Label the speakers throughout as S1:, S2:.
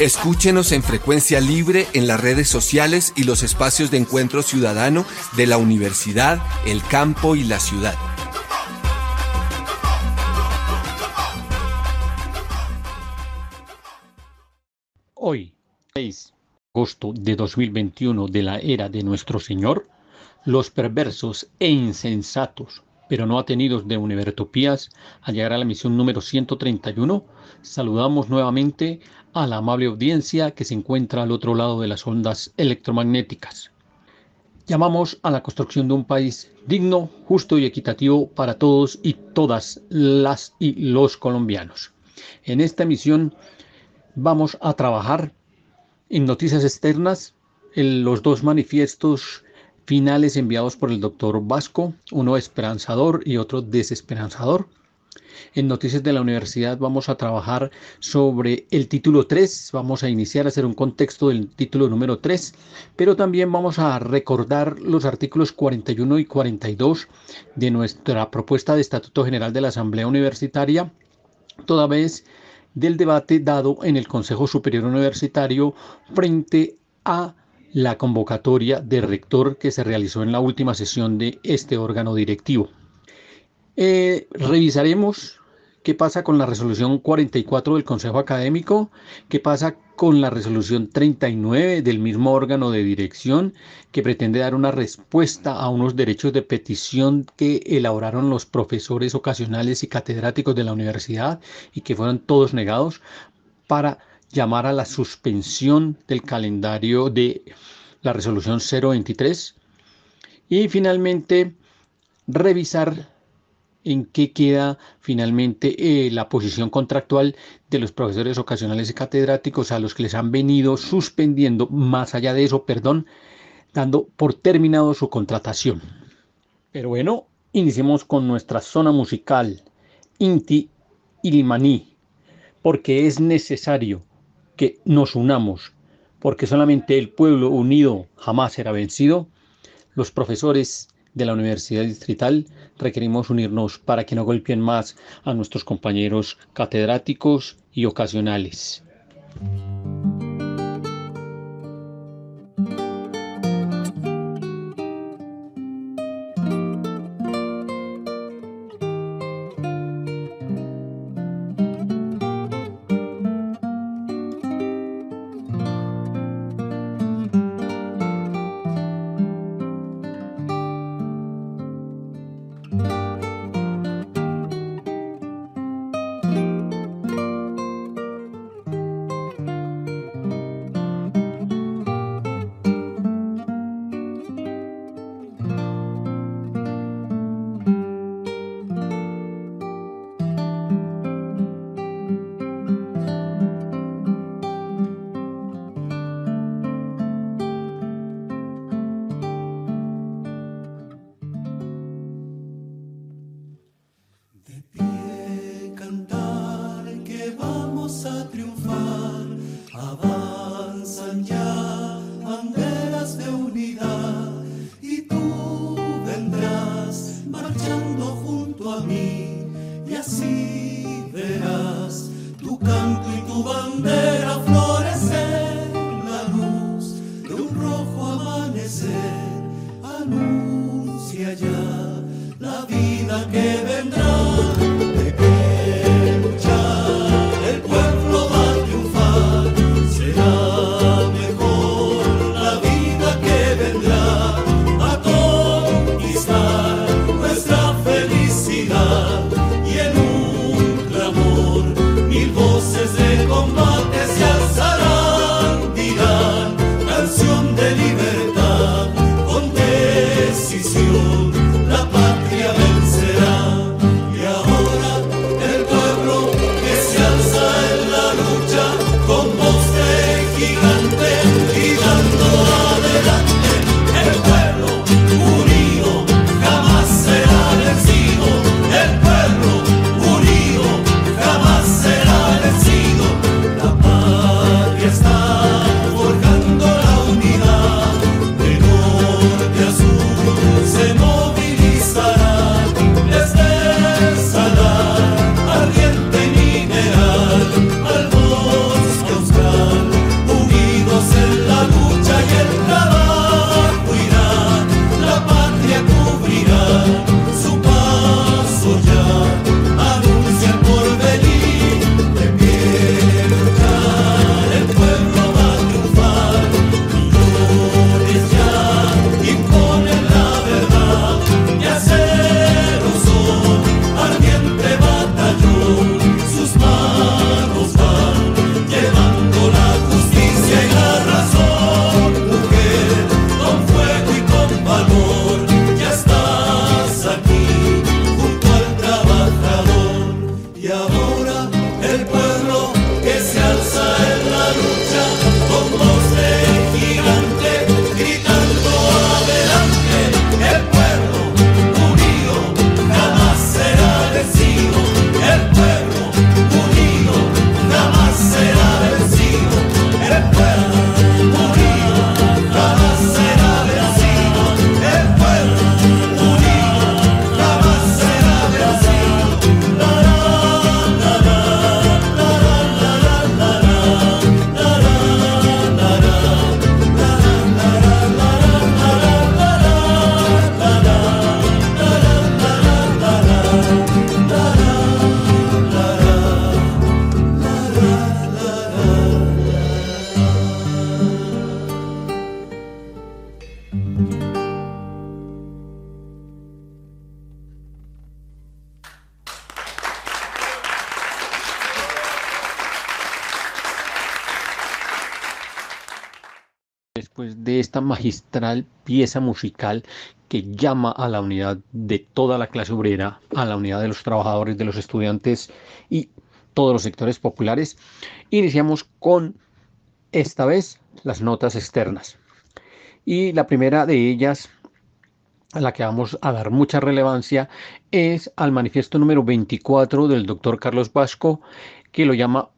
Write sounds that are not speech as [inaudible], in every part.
S1: Escúchenos en frecuencia libre en las redes sociales y los espacios de encuentro ciudadano de la universidad, el campo y la ciudad.
S2: Hoy, 6 de agosto de 2021 de la era de nuestro Señor, los perversos e insensatos, pero no atenidos de Univertopías, al llegar a la misión número 131, saludamos nuevamente a la amable audiencia que se encuentra al otro lado de las ondas electromagnéticas. Llamamos a la construcción de un país digno, justo y equitativo para todos y todas las y los colombianos. En esta misión vamos a trabajar en noticias externas, en los dos manifiestos finales enviados por el doctor Vasco, uno esperanzador y otro desesperanzador. En Noticias de la Universidad vamos a trabajar sobre el título 3, vamos a iniciar a hacer un contexto del título número 3, pero también vamos a recordar los artículos 41 y 42 de nuestra propuesta de Estatuto General de la Asamblea Universitaria, toda vez del debate dado en el Consejo Superior Universitario frente a la convocatoria de rector que se realizó en la última sesión de este órgano directivo. Eh, revisaremos qué pasa con la resolución 44 del Consejo Académico, qué pasa con la resolución 39 del mismo órgano de dirección que pretende dar una respuesta a unos derechos de petición que elaboraron los profesores ocasionales y catedráticos de la universidad y que fueron todos negados para llamar a la suspensión del calendario de la resolución 023 y finalmente revisar en qué queda finalmente eh, la posición contractual de los profesores ocasionales y catedráticos a los que les han venido suspendiendo, más allá de eso, perdón, dando por terminado su contratación. Pero bueno, iniciemos con nuestra zona musical, Inti Ilmaní, porque es necesario que nos unamos, porque solamente el pueblo unido jamás será vencido. Los profesores de la Universidad Distrital, requerimos unirnos para que no golpeen más a nuestros compañeros catedráticos y ocasionales. Pieza musical que llama a la unidad de toda la clase obrera, a la unidad de los trabajadores, de los estudiantes y todos los sectores populares, iniciamos con esta vez las notas externas. Y la primera de ellas, a la que vamos a dar mucha relevancia, es al manifiesto número 24 del doctor Carlos Vasco, que lo llama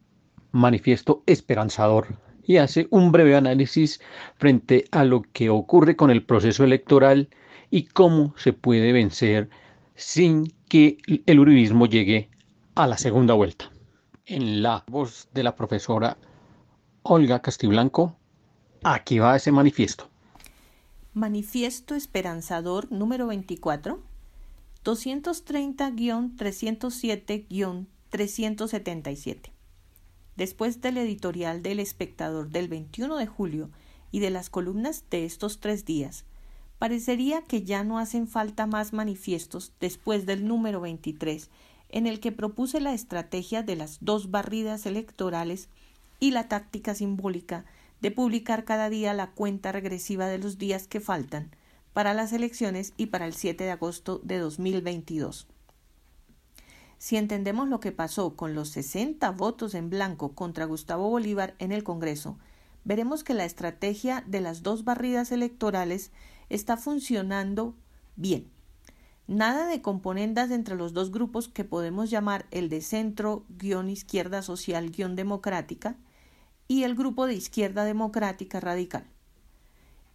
S2: manifiesto esperanzador y hace un breve análisis frente a lo que ocurre con el proceso electoral y cómo se puede vencer sin que el uribismo llegue a la segunda vuelta. En la voz de la profesora Olga Castiblanco, aquí va ese manifiesto.
S3: Manifiesto Esperanzador número 24, 230-307-377. Después del editorial del espectador del 21 de julio y de las columnas de estos tres días, parecería que ya no hacen falta más manifiestos después del número 23, en el que propuse la estrategia de las dos barridas electorales y la táctica simbólica de publicar cada día la cuenta regresiva de los días que faltan para las elecciones y para el 7 de agosto de 2022. Si entendemos lo que pasó con los 60 votos en blanco contra Gustavo Bolívar en el Congreso, veremos que la estrategia de las dos barridas electorales está funcionando bien. Nada de componendas entre los dos grupos que podemos llamar el de centro izquierda social democrática y el grupo de izquierda democrática radical.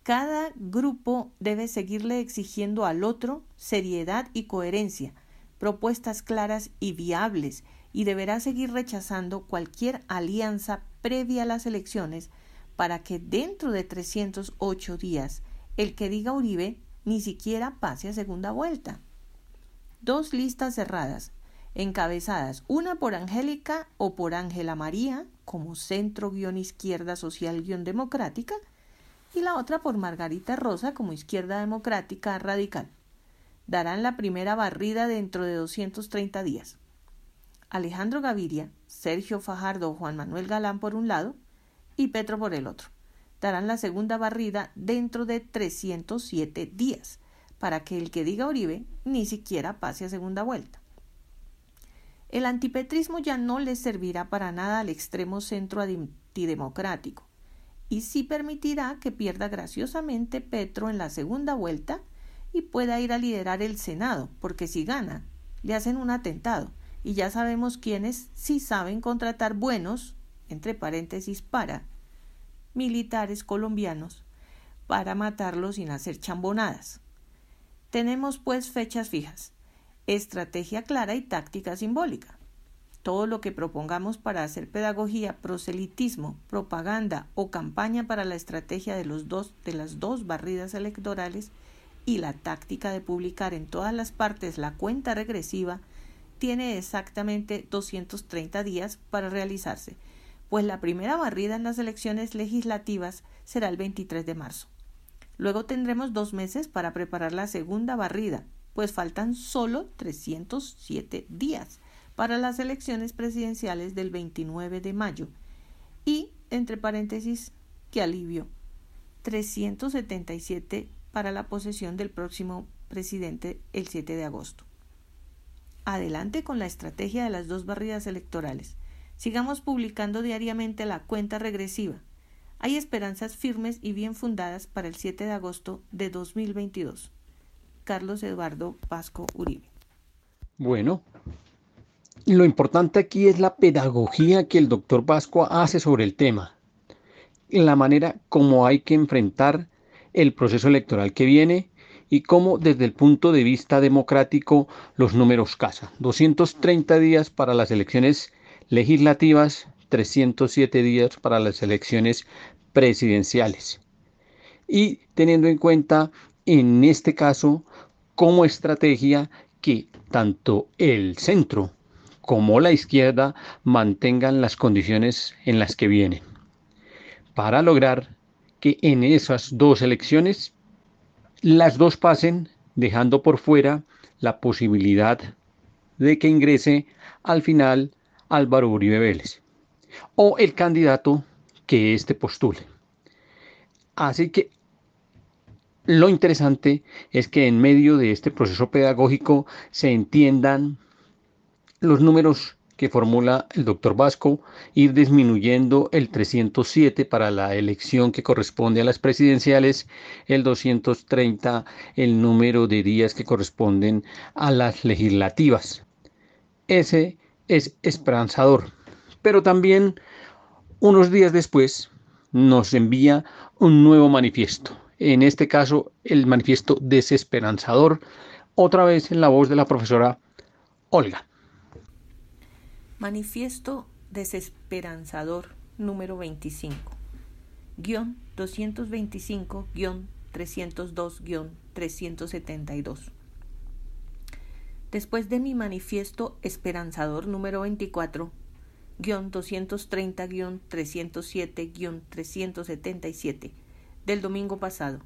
S3: Cada grupo debe seguirle exigiendo al otro seriedad y coherencia, propuestas claras y viables y deberá seguir rechazando cualquier alianza previa a las elecciones para que dentro de 308 días el que diga Uribe ni siquiera pase a segunda vuelta. Dos listas cerradas, encabezadas una por Angélica o por Ángela María como centro guion izquierda social guion democrática y la otra por Margarita Rosa como izquierda democrática radical darán la primera barrida dentro de 230 días. Alejandro Gaviria, Sergio Fajardo o Juan Manuel Galán por un lado y Petro por el otro. Darán la segunda barrida dentro de 307 días para que el que diga Uribe ni siquiera pase a segunda vuelta. El antipetrismo ya no le servirá para nada al extremo centro antidemocrático y sí permitirá que pierda graciosamente Petro en la segunda vuelta y pueda ir a liderar el Senado, porque si gana, le hacen un atentado. Y ya sabemos quiénes sí saben contratar buenos, entre paréntesis, para militares colombianos, para matarlos sin hacer chambonadas. Tenemos pues fechas fijas, estrategia clara y táctica simbólica. Todo lo que propongamos para hacer pedagogía, proselitismo, propaganda o campaña para la estrategia de, los dos, de las dos barridas electorales y la táctica de publicar en todas las partes la cuenta regresiva tiene exactamente 230 días para realizarse, pues la primera barrida en las elecciones legislativas será el 23 de marzo. Luego tendremos dos meses para preparar la segunda barrida, pues faltan solo 307 días para las elecciones presidenciales del 29 de mayo. Y, entre paréntesis, qué alivio, 377 para la posesión del próximo presidente el 7 de agosto. Adelante con la estrategia de las dos barridas electorales. Sigamos publicando diariamente la cuenta regresiva. Hay esperanzas firmes y bien fundadas para el 7 de agosto de 2022. Carlos Eduardo Pasco Uribe.
S2: Bueno, lo importante aquí es la pedagogía que el doctor Pasco hace sobre el tema, la manera como hay que enfrentar el proceso electoral que viene y cómo desde el punto de vista democrático los números casan. 230 días para las elecciones legislativas, 307 días para las elecciones presidenciales. Y teniendo en cuenta en este caso como estrategia que tanto el centro como la izquierda mantengan las condiciones en las que vienen para lograr que en esas dos elecciones las dos pasen dejando por fuera la posibilidad de que ingrese al final Álvaro Uribe Vélez o el candidato que éste postule. Así que lo interesante es que en medio de este proceso pedagógico se entiendan los números que formula el doctor Vasco, ir disminuyendo el 307 para la elección que corresponde a las presidenciales, el 230 el número de días que corresponden a las legislativas. Ese es esperanzador, pero también unos días después nos envía un nuevo manifiesto, en este caso el manifiesto desesperanzador, otra vez en la voz de la profesora Olga.
S3: Manifiesto desesperanzador número 25. Guión 225 302 372. Después de mi manifiesto esperanzador número 24, guion 230 307 377 del domingo pasado,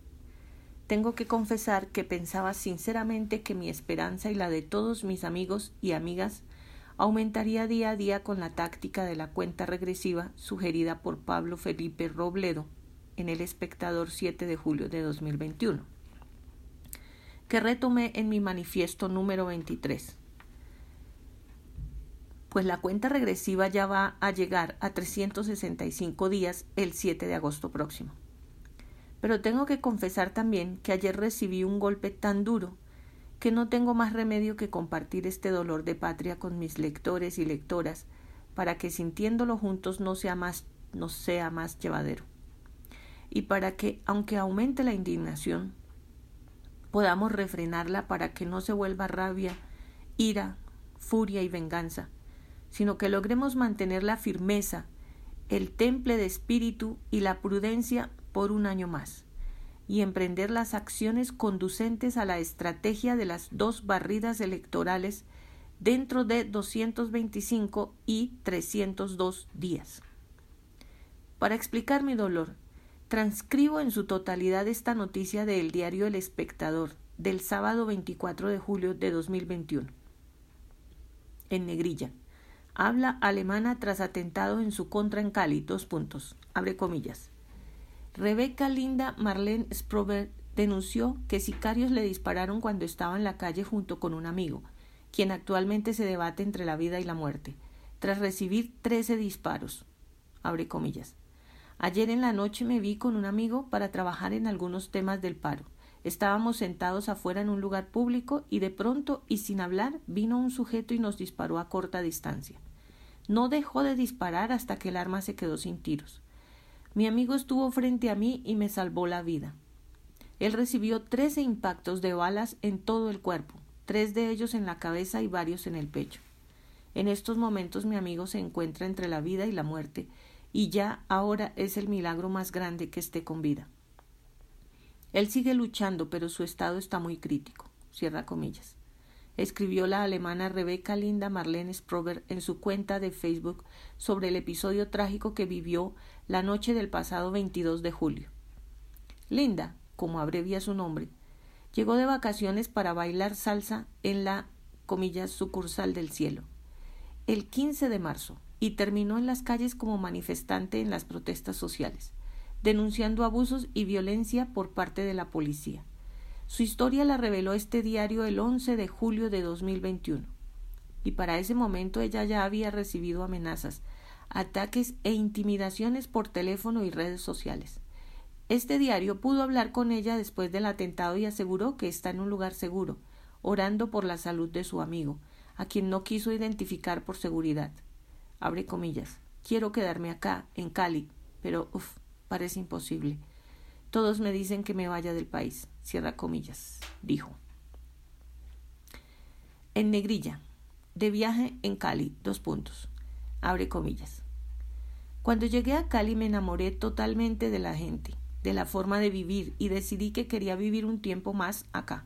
S3: tengo que confesar que pensaba sinceramente que mi esperanza y la de todos mis amigos y amigas aumentaría día a día con la táctica de la cuenta regresiva sugerida por Pablo Felipe Robledo en El Espectador 7 de julio de 2021, que retomé en mi manifiesto número 23. Pues la cuenta regresiva ya va a llegar a 365 días el 7 de agosto próximo. Pero tengo que confesar también que ayer recibí un golpe tan duro que no tengo más remedio que compartir este dolor de patria con mis lectores y lectoras, para que sintiéndolo juntos no sea más, no sea más llevadero. Y para que, aunque aumente la indignación, podamos refrenarla para que no se vuelva rabia, ira, furia y venganza, sino que logremos mantener la firmeza, el temple de espíritu y la prudencia por un año más y emprender las acciones conducentes a la estrategia de las dos barridas electorales dentro de 225 y 302 días. Para explicar mi dolor, transcribo en su totalidad esta noticia del diario El Espectador del sábado 24 de julio de 2021. En negrilla. Habla alemana tras atentado en su contra en Cali. Dos puntos. Abre comillas. Rebeca Linda Marlene Sprober denunció que sicarios le dispararon cuando estaba en la calle junto con un amigo, quien actualmente se debate entre la vida y la muerte, tras recibir trece disparos. Abre comillas. Ayer en la noche me vi con un amigo para trabajar en algunos temas del paro. Estábamos sentados afuera en un lugar público y de pronto y sin hablar vino un sujeto y nos disparó a corta distancia. No dejó de disparar hasta que el arma se quedó sin tiros. Mi amigo estuvo frente a mí y me salvó la vida. Él recibió trece impactos de balas en todo el cuerpo, tres de ellos en la cabeza y varios en el pecho. En estos momentos mi amigo se encuentra entre la vida y la muerte, y ya ahora es el milagro más grande que esté con vida. Él sigue luchando, pero su estado está muy crítico. Cierra comillas escribió la alemana Rebecca Linda Marlene Sprober en su cuenta de Facebook sobre el episodio trágico que vivió la noche del pasado 22 de julio. Linda, como abrevia su nombre, llegó de vacaciones para bailar salsa en la comillas sucursal del cielo el 15 de marzo y terminó en las calles como manifestante en las protestas sociales, denunciando abusos y violencia por parte de la policía. Su historia la reveló este diario el 11 de julio de 2021. Y para ese momento ella ya había recibido amenazas, ataques e intimidaciones por teléfono y redes sociales. Este diario pudo hablar con ella después del atentado y aseguró que está en un lugar seguro, orando por la salud de su amigo, a quien no quiso identificar por seguridad. Abre comillas. Quiero quedarme acá, en Cali, pero uff, parece imposible. Todos me dicen que me vaya del país. Cierra comillas, dijo. En negrilla, de viaje en Cali, dos puntos. Abre comillas. Cuando llegué a Cali me enamoré totalmente de la gente, de la forma de vivir y decidí que quería vivir un tiempo más acá.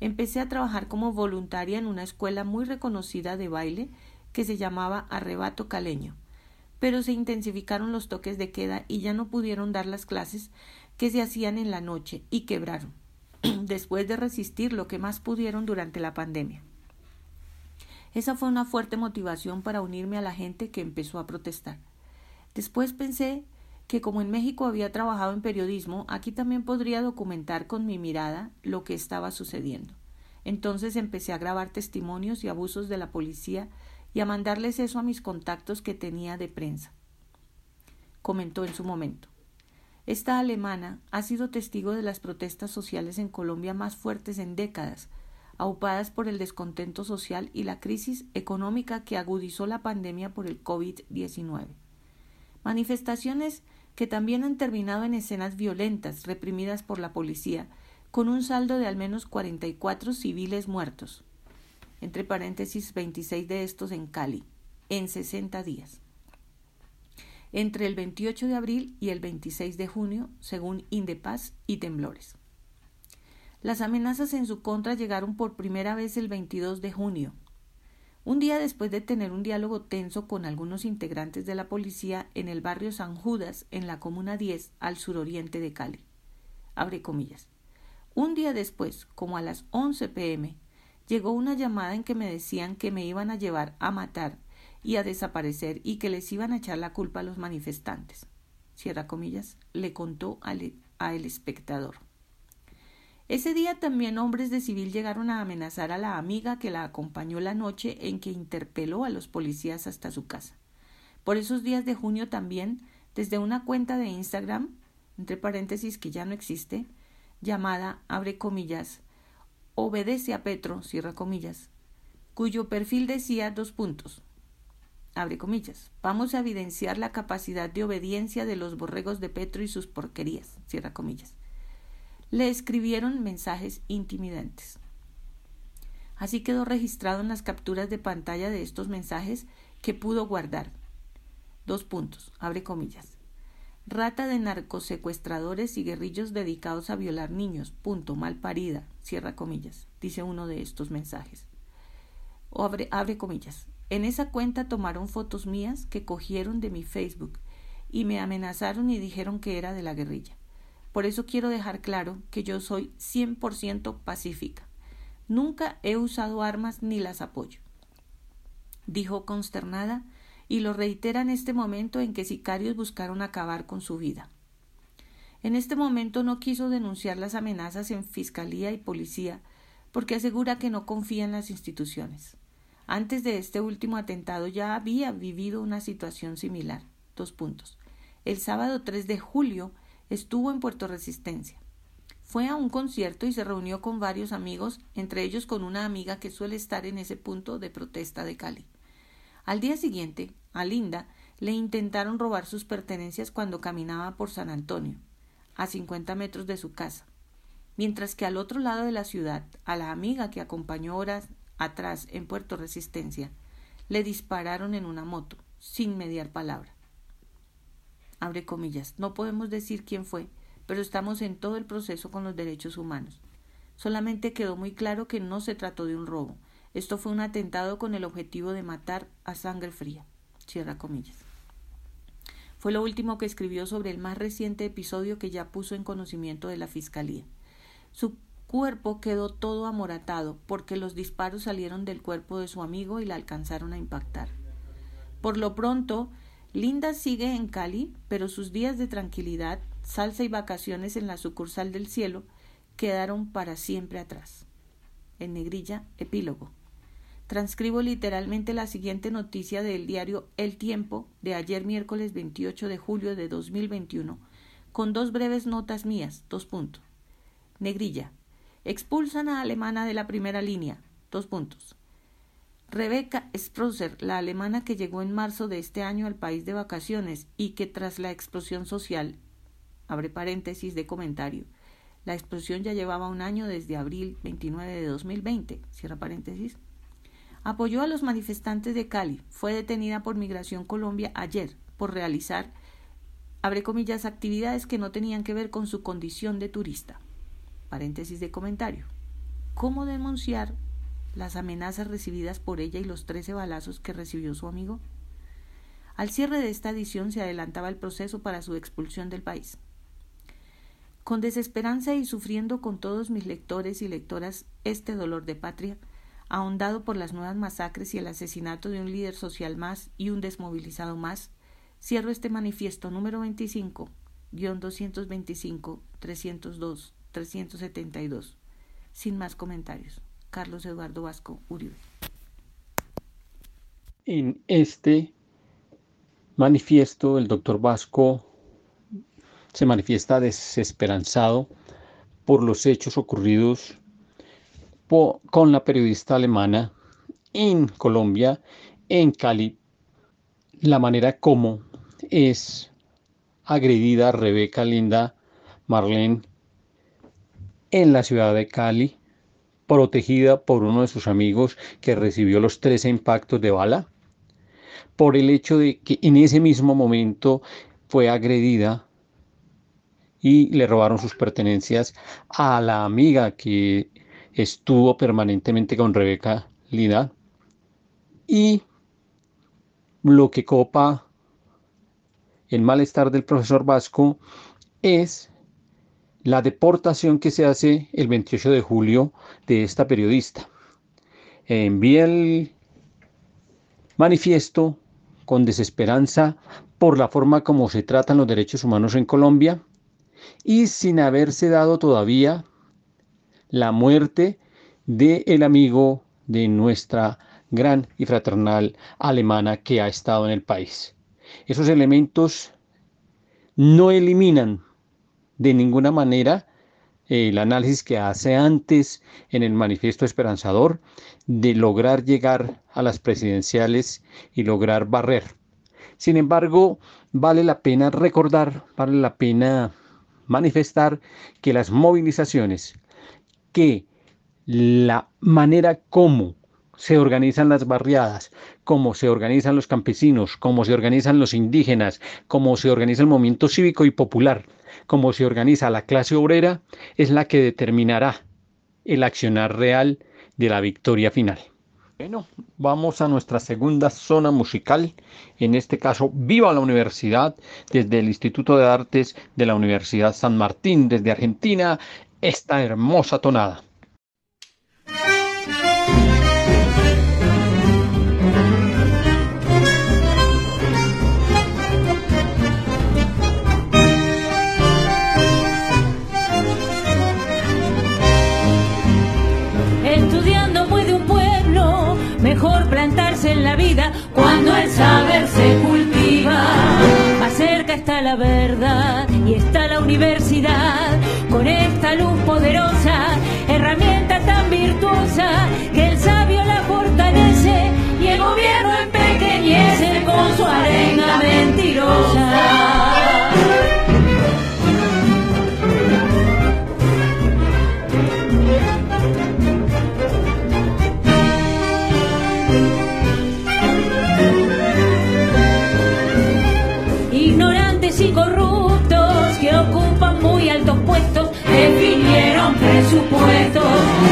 S3: Empecé a trabajar como voluntaria en una escuela muy reconocida de baile que se llamaba Arrebato Caleño, pero se intensificaron los toques de queda y ya no pudieron dar las clases que se hacían en la noche y quebraron, [clears throat] después de resistir lo que más pudieron durante la pandemia. Esa fue una fuerte motivación para unirme a la gente que empezó a protestar. Después pensé que como en México había trabajado en periodismo, aquí también podría documentar con mi mirada lo que estaba sucediendo. Entonces empecé a grabar testimonios y abusos de la policía y a mandarles eso a mis contactos que tenía de prensa. Comentó en su momento. Esta alemana ha sido testigo de las protestas sociales en Colombia más fuertes en décadas, aupadas por el descontento social y la crisis económica que agudizó la pandemia por el COVID-19. Manifestaciones que también han terminado en escenas violentas reprimidas por la policía, con un saldo de al menos 44 civiles muertos, entre paréntesis 26 de estos en Cali, en 60 días. Entre el 28 de abril y el 26 de junio, según Indepaz y Temblores. Las amenazas en su contra llegaron por primera vez el 22 de junio, un día después de tener un diálogo tenso con algunos integrantes de la policía en el barrio San Judas, en la Comuna 10, al suroriente de Cali. Abre comillas. Un día después, como a las 11 pm, llegó una llamada en que me decían que me iban a llevar a matar y a desaparecer y que les iban a echar la culpa a los manifestantes. Cierra comillas, le contó al, a el espectador. Ese día también hombres de civil llegaron a amenazar a la amiga que la acompañó la noche en que interpeló a los policías hasta su casa. Por esos días de junio también, desde una cuenta de Instagram, entre paréntesis que ya no existe, llamada, abre comillas, obedece a Petro, cierra comillas, cuyo perfil decía dos puntos, abre comillas, vamos a evidenciar la capacidad de obediencia de los borregos de Petro y sus porquerías, cierra comillas le escribieron mensajes intimidantes. Así quedó registrado en las capturas de pantalla de estos mensajes que pudo guardar. Dos puntos, abre comillas. Rata de narcosecuestradores y guerrillos dedicados a violar niños, punto, mal parida, cierra comillas, dice uno de estos mensajes. O abre, abre comillas. En esa cuenta tomaron fotos mías que cogieron de mi Facebook y me amenazaron y dijeron que era de la guerrilla. Por eso quiero dejar claro que yo soy 100% pacífica. Nunca he usado armas ni las apoyo. Dijo consternada y lo reitera en este momento en que sicarios buscaron acabar con su vida. En este momento no quiso denunciar las amenazas en fiscalía y policía porque asegura que no confía en las instituciones. Antes de este último atentado ya había vivido una situación similar. Dos puntos. El sábado 3 de julio estuvo en Puerto Resistencia. Fue a un concierto y se reunió con varios amigos, entre ellos con una amiga que suele estar en ese punto de protesta de Cali. Al día siguiente, a Linda le intentaron robar sus pertenencias cuando caminaba por San Antonio, a cincuenta metros de su casa, mientras que al otro lado de la ciudad, a la amiga que acompañó horas atrás en Puerto Resistencia, le dispararon en una moto, sin mediar palabra abre comillas. No podemos decir quién fue, pero estamos en todo el proceso con los derechos humanos. Solamente quedó muy claro que no se trató de un robo. Esto fue un atentado con el objetivo de matar a sangre fría. Cierra comillas. Fue lo último que escribió sobre el más reciente episodio que ya puso en conocimiento de la Fiscalía. Su cuerpo quedó todo amoratado porque los disparos salieron del cuerpo de su amigo y la alcanzaron a impactar. Por lo pronto, Linda sigue en Cali, pero sus días de tranquilidad, salsa y vacaciones en la sucursal del cielo quedaron para siempre atrás. En negrilla, epílogo. Transcribo literalmente la siguiente noticia del diario El Tiempo de ayer miércoles 28 de julio de 2021, con dos breves notas mías, dos puntos. Negrilla. Expulsan a alemana de la primera línea, dos puntos. Rebecca Sprosser, la alemana que llegó en marzo de este año al país de vacaciones y que tras la explosión social, abre paréntesis de comentario, la explosión ya llevaba un año desde abril 29 de 2020, cierra paréntesis, apoyó a los manifestantes de Cali, fue detenida por Migración Colombia ayer por realizar, abre comillas, actividades que no tenían que ver con su condición de turista. Paréntesis de comentario. ¿Cómo denunciar las amenazas recibidas por ella y los trece balazos que recibió su amigo? Al cierre de esta edición se adelantaba el proceso para su expulsión del país. Con desesperanza y sufriendo con todos mis lectores y lectoras este dolor de patria, ahondado por las nuevas masacres y el asesinato de un líder social más y un desmovilizado más, Cierro este manifiesto número 25, guion 225, 302, 372. Sin más comentarios. Carlos Eduardo Vasco Uribe.
S2: En este manifiesto, el doctor Vasco se manifiesta desesperanzado por los hechos ocurridos con la periodista alemana en Colombia, en Cali, la manera como es agredida Rebeca Linda Marlene en la ciudad de Cali, protegida por uno de sus amigos que recibió los 13 impactos de bala, por el hecho de que en ese mismo momento fue agredida y le robaron sus pertenencias a la amiga que estuvo permanentemente con Rebeca Linda y lo que copa el malestar del profesor Vasco es la deportación que se hace el 28 de julio de esta periodista. Envía el manifiesto con desesperanza por la forma como se tratan los derechos humanos en Colombia y sin haberse dado todavía la muerte del el amigo de nuestra gran y fraternal alemana que ha estado en el país. Esos elementos no eliminan de ninguna manera el análisis que hace antes en el manifiesto esperanzador de lograr llegar a las presidenciales y lograr barrer. Sin embargo, vale la pena recordar, vale la pena manifestar que las movilizaciones, que la manera como se organizan las barriadas, cómo se organizan los campesinos, cómo se organizan los indígenas, cómo se organiza el movimiento cívico y popular, cómo se organiza la clase obrera, es la que determinará el accionar real de la victoria final. Bueno, vamos a nuestra segunda zona musical, en este caso Viva la Universidad, desde el Instituto de Artes de la Universidad San Martín, desde Argentina, esta hermosa tonada.
S4: En la vida cuando el saber se cultiva. Más cerca está la verdad y está la universidad con esta luz poderosa, herramienta tan virtuosa que el sabio la fortalece y el gobierno empequeñece con su arena mentirosa. Presupuestos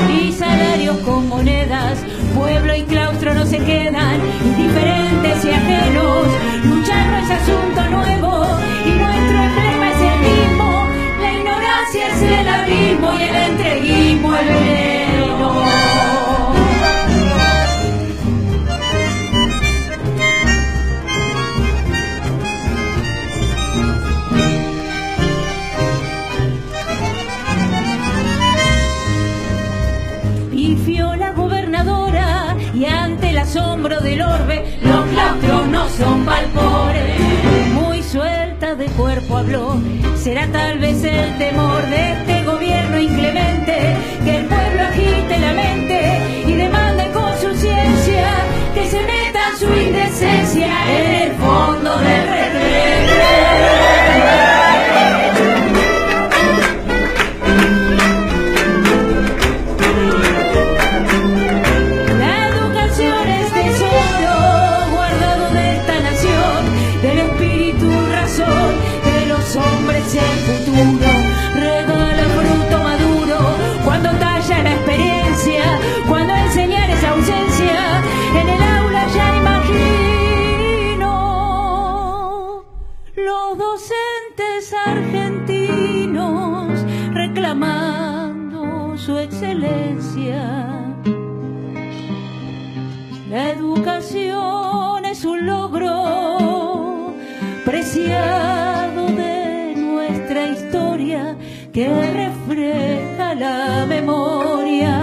S4: y salarios con monedas. Pueblo y claustro no se quedan indiferentes y ajenos. Luchar no es asunto nuevo y nuestro emblema es el mismo. La ignorancia es el abismo y el entreguismo el veneno. Asombro del orbe, los claustros no son palpores. Muy suelta de cuerpo habló, será tal vez el temor de este gobierno inclemente, que el pueblo agite la mente y demande con su ciencia que se meta su indecencia en el fondo del retrete. De nuestra historia que refleja la memoria.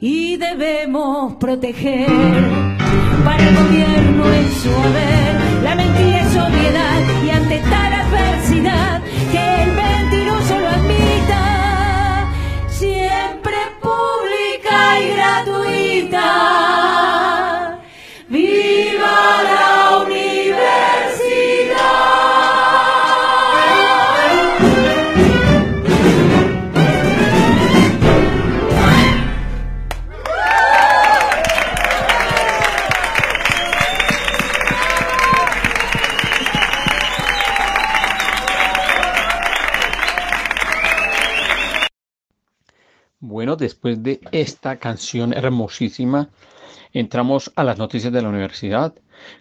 S4: Y debemos proteger para el gobierno en su haber la mentira es obviedad y ante tal adversidad que el mentiroso lo admita. Siempre pública y gratuita
S2: después de esta canción hermosísima, entramos a las noticias de la universidad.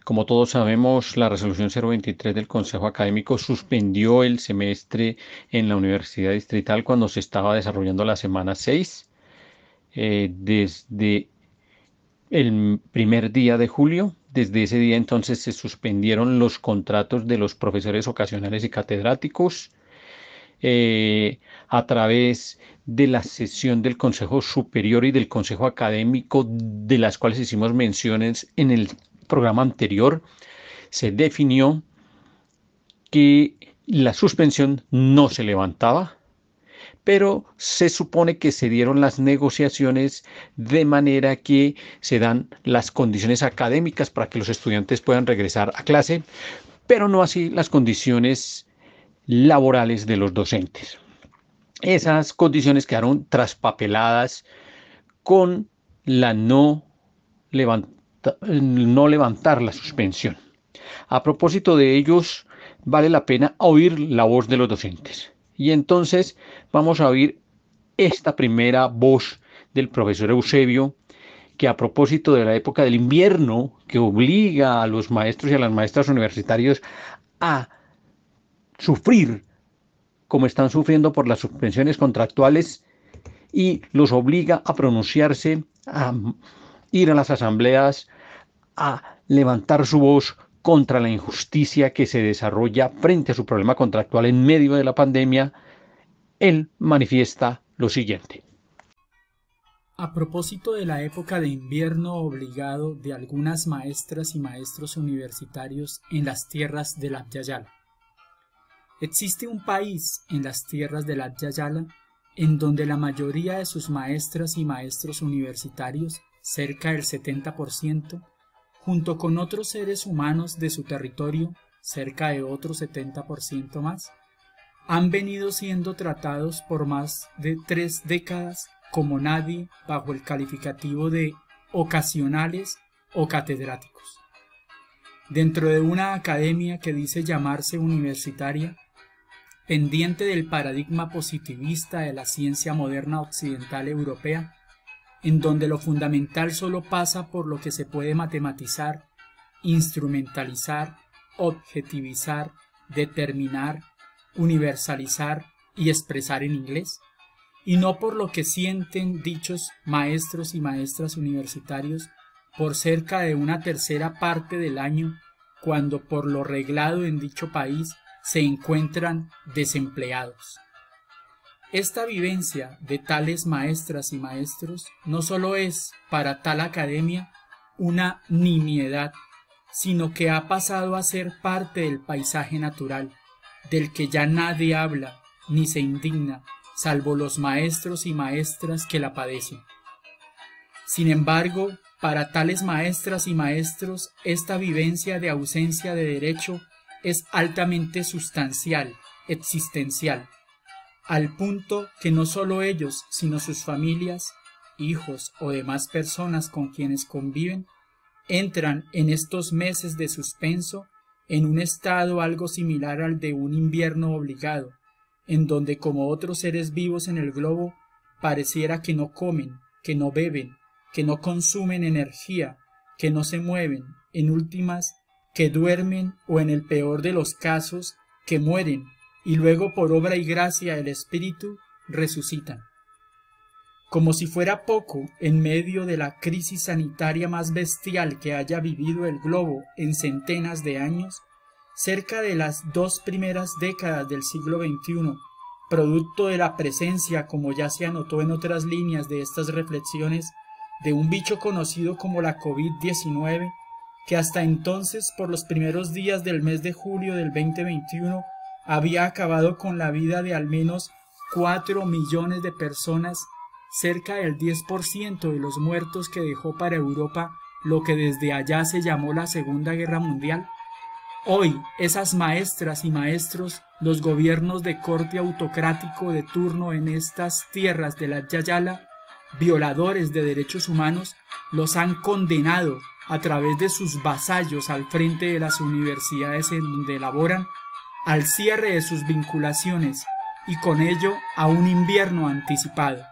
S2: Como todos sabemos, la resolución 023 del Consejo Académico suspendió el semestre en la Universidad Distrital cuando se estaba desarrollando la semana 6. Eh, desde el primer día de julio, desde ese día entonces se suspendieron los contratos de los profesores ocasionales y catedráticos. Eh, a través de la sesión del Consejo Superior y del Consejo Académico, de las cuales hicimos menciones en el programa anterior, se definió que la suspensión no se levantaba, pero se supone que se dieron las negociaciones de manera que se dan las condiciones académicas para que los estudiantes puedan regresar a clase, pero no así las condiciones laborales de los docentes. Esas condiciones quedaron traspapeladas con la no, levantar la suspensión. A propósito de ellos, vale la pena oír la voz de los docentes. Y entonces vamos a oír esta primera voz del profesor Eusebio, que a propósito de la época del invierno, que obliga a los maestros y a las maestras universitarios a sufrir como están sufriendo por las suspensiones contractuales y los obliga a pronunciarse, a ir a las asambleas, a levantar su voz contra la injusticia que se desarrolla frente a su problema contractual en medio de la pandemia, él manifiesta lo siguiente.
S5: A propósito de la época de invierno obligado de algunas maestras y maestros universitarios en las tierras de la Yayala. Existe un país en las tierras de la Yayala en donde la mayoría de sus maestras y maestros universitarios, cerca del 70%, junto con otros seres humanos de su territorio, cerca de otro 70% más, han venido siendo tratados por más de tres décadas como nadie bajo el calificativo de ocasionales o catedráticos. Dentro de una academia que dice llamarse universitaria, pendiente del paradigma positivista de la ciencia moderna occidental europea, en donde lo fundamental solo pasa por lo que se puede matematizar, instrumentalizar, objetivizar, determinar, universalizar y expresar en inglés, y no por lo que sienten dichos maestros y maestras universitarios por cerca de una tercera parte del año, cuando por lo reglado en dicho país se encuentran desempleados. Esta vivencia de tales maestras y maestros no solo es para tal academia una nimiedad, sino que ha pasado a ser parte del paisaje natural, del que ya nadie habla ni se indigna, salvo los maestros y maestras que la padecen. Sin embargo, para tales maestras y maestros, esta vivencia de ausencia de derecho es altamente sustancial, existencial, al punto que no solo ellos, sino sus familias, hijos o demás personas con quienes conviven, entran en estos meses de suspenso en un estado algo similar al de un invierno obligado, en donde como otros seres vivos en el globo, pareciera que no comen, que no beben, que no consumen energía, que no se mueven, en últimas, que duermen o en el peor de los casos, que mueren y luego por obra y gracia del Espíritu resucitan. Como si fuera poco, en medio de la crisis sanitaria más bestial que haya vivido el globo en centenas de años, Cerca de las dos primeras décadas del siglo XXI, producto de la presencia, como ya se anotó en otras líneas de estas reflexiones, de un bicho conocido como la COVID-19, que hasta entonces, por los primeros días del mes de julio del 2021, había acabado con la vida de al menos 4 millones de personas, cerca del 10% de los muertos que dejó para Europa lo que desde allá se llamó la Segunda Guerra Mundial, Hoy, esas maestras y maestros, los gobiernos de corte autocrático de turno en estas tierras de la Yayala, violadores de derechos humanos, los han condenado a través de sus vasallos al frente de las universidades en donde laboran al cierre de sus vinculaciones y con ello a un invierno anticipado.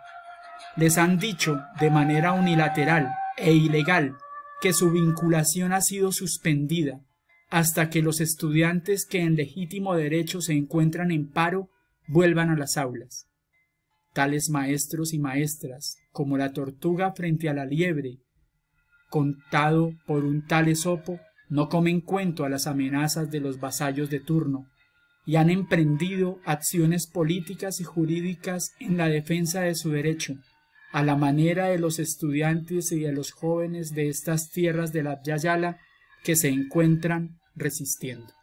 S5: Les han dicho de manera unilateral e ilegal que su vinculación ha sido suspendida hasta que los estudiantes que en legítimo derecho se encuentran en paro vuelvan a las aulas. Tales maestros y maestras, como la tortuga frente a la liebre, contado por un tal esopo, no comen cuento a las amenazas de los vasallos de turno, y han emprendido acciones políticas y jurídicas en la defensa de su derecho, a la manera de los estudiantes y de los jóvenes de estas tierras de la Yayala que se encuentran resistiendo.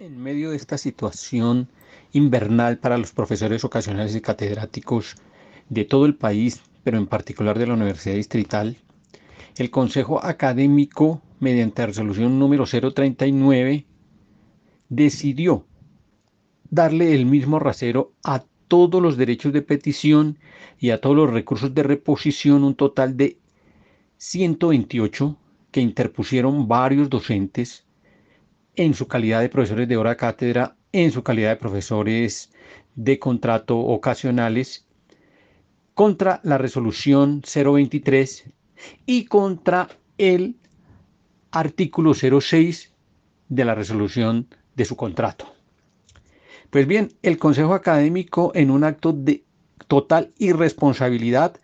S2: En medio de esta situación invernal para los profesores ocasionales y catedráticos de todo el país, pero en particular de la Universidad Distrital, el Consejo Académico, mediante resolución número 039, decidió darle el mismo rasero a todos los derechos de petición y a todos los recursos de reposición, un total de 128 que interpusieron varios docentes en su calidad de profesores de hora cátedra, en su calidad de profesores de contrato ocasionales, contra la resolución 023 y contra el artículo 06 de la resolución de su contrato. Pues bien, el Consejo Académico en un acto de total irresponsabilidad,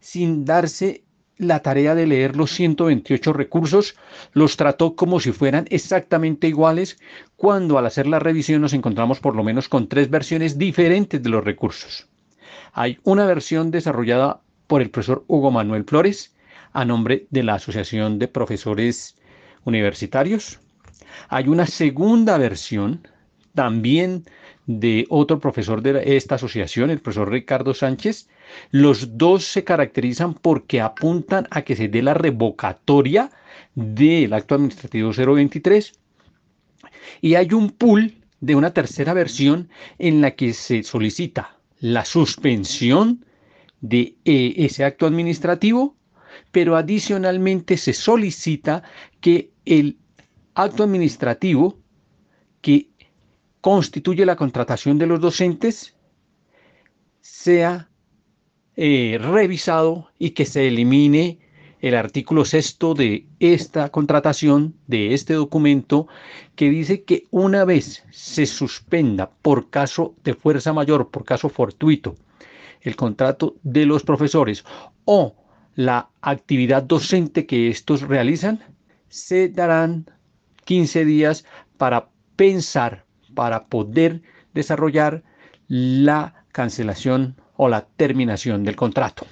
S2: sin darse la tarea de leer los 128 recursos, los trató como si fueran exactamente iguales, cuando al hacer la revisión nos encontramos por lo menos con tres versiones diferentes de los recursos. Hay una versión desarrollada por el profesor Hugo Manuel Flores a nombre de la Asociación de Profesores Universitarios. Hay una segunda versión también de otro profesor de esta asociación, el profesor Ricardo Sánchez, los dos se caracterizan porque apuntan a que se dé la revocatoria del acto administrativo 023 y hay un pool de una tercera versión en la que se solicita la suspensión de eh, ese acto administrativo, pero adicionalmente se solicita que el acto administrativo que constituye la contratación de los docentes sea eh, revisado y que se elimine el artículo sexto de esta contratación, de este documento, que dice que una vez se suspenda por caso de fuerza mayor, por caso fortuito, el contrato de los profesores o la actividad docente que estos realizan, se darán 15 días para pensar, para poder desarrollar la cancelación o la terminación del contrato.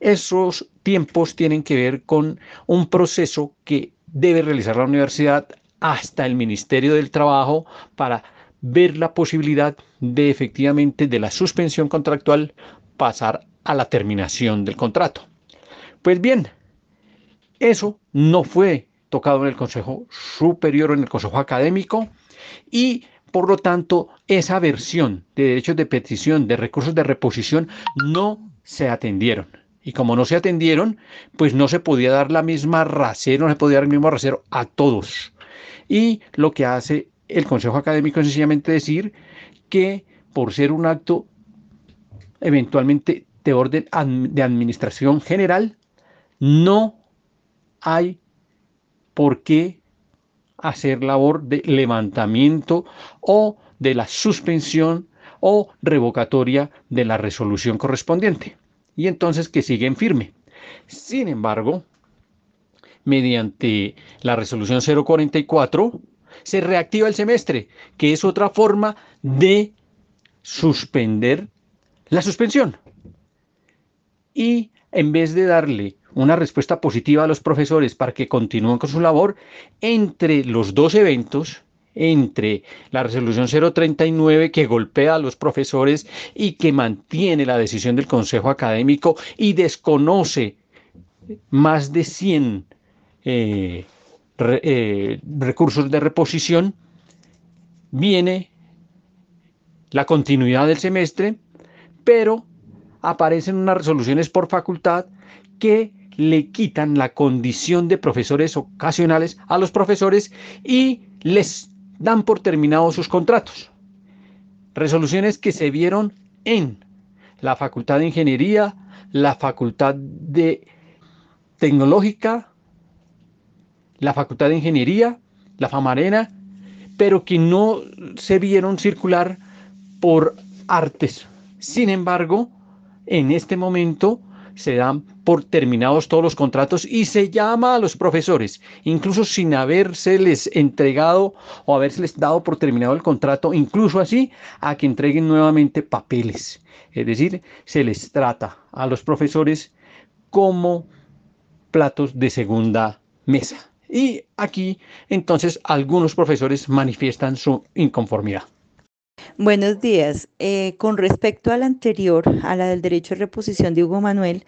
S2: Esos tiempos tienen que ver con un proceso que debe realizar la universidad hasta el Ministerio del Trabajo para ver la posibilidad de efectivamente de la suspensión contractual pasar a la terminación del contrato. Pues bien, eso no fue tocado en el Consejo Superior o en el Consejo Académico y por lo tanto, esa versión de derechos de petición, de recursos de reposición, no se atendieron. Y como no se atendieron, pues no se podía dar la misma rasero, no se podía dar el mismo rasero a todos. Y lo que hace el Consejo Académico es sencillamente decir que por ser un acto eventualmente de orden de administración general, no hay por qué hacer labor de levantamiento o de la suspensión o revocatoria de la resolución correspondiente. Y entonces que siguen firme. Sin embargo, mediante la resolución 044, se reactiva el semestre, que es otra forma de suspender la suspensión. Y en vez de darle una respuesta positiva a los profesores para que continúen con su labor, entre los dos eventos, entre la resolución 039 que golpea a los profesores y que mantiene la decisión del Consejo Académico y desconoce más de 100 eh, eh, recursos de reposición, viene la continuidad del semestre, pero aparecen unas resoluciones por facultad que le quitan la condición de profesores ocasionales a los profesores y les dan por terminados sus contratos. Resoluciones que se vieron en la Facultad de Ingeniería, la Facultad de Tecnológica, la Facultad de Ingeniería, la Famarena, pero que no se vieron circular por artes. Sin embargo, en este momento se dan por terminados todos los contratos y se llama a los profesores, incluso sin habérseles entregado o habérseles dado por terminado el contrato, incluso así, a que entreguen nuevamente papeles. Es decir, se les trata a los profesores como platos de segunda mesa. Y aquí entonces algunos profesores manifiestan su inconformidad.
S6: Buenos días. Eh, con respecto a la anterior, a la del derecho de reposición de Hugo Manuel,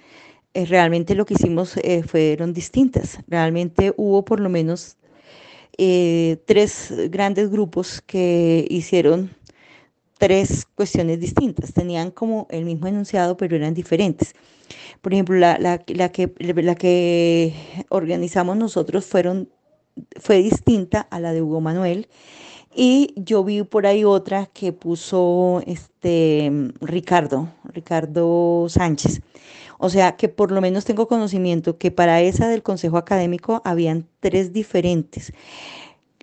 S6: eh, realmente lo que hicimos eh, fueron distintas. Realmente hubo por lo menos tres grandes grupos que hicieron tres cuestiones distintas. Tenían como el mismo enunciado, pero eran diferentes. Por ejemplo, la, que, organizamos nosotros fue distinta a la de Hugo Manuel. Y yo vi por ahí otra que puso este Ricardo, Ricardo Sánchez. O sea que por lo menos tengo conocimiento que para esa del Consejo Académico habían tres diferentes.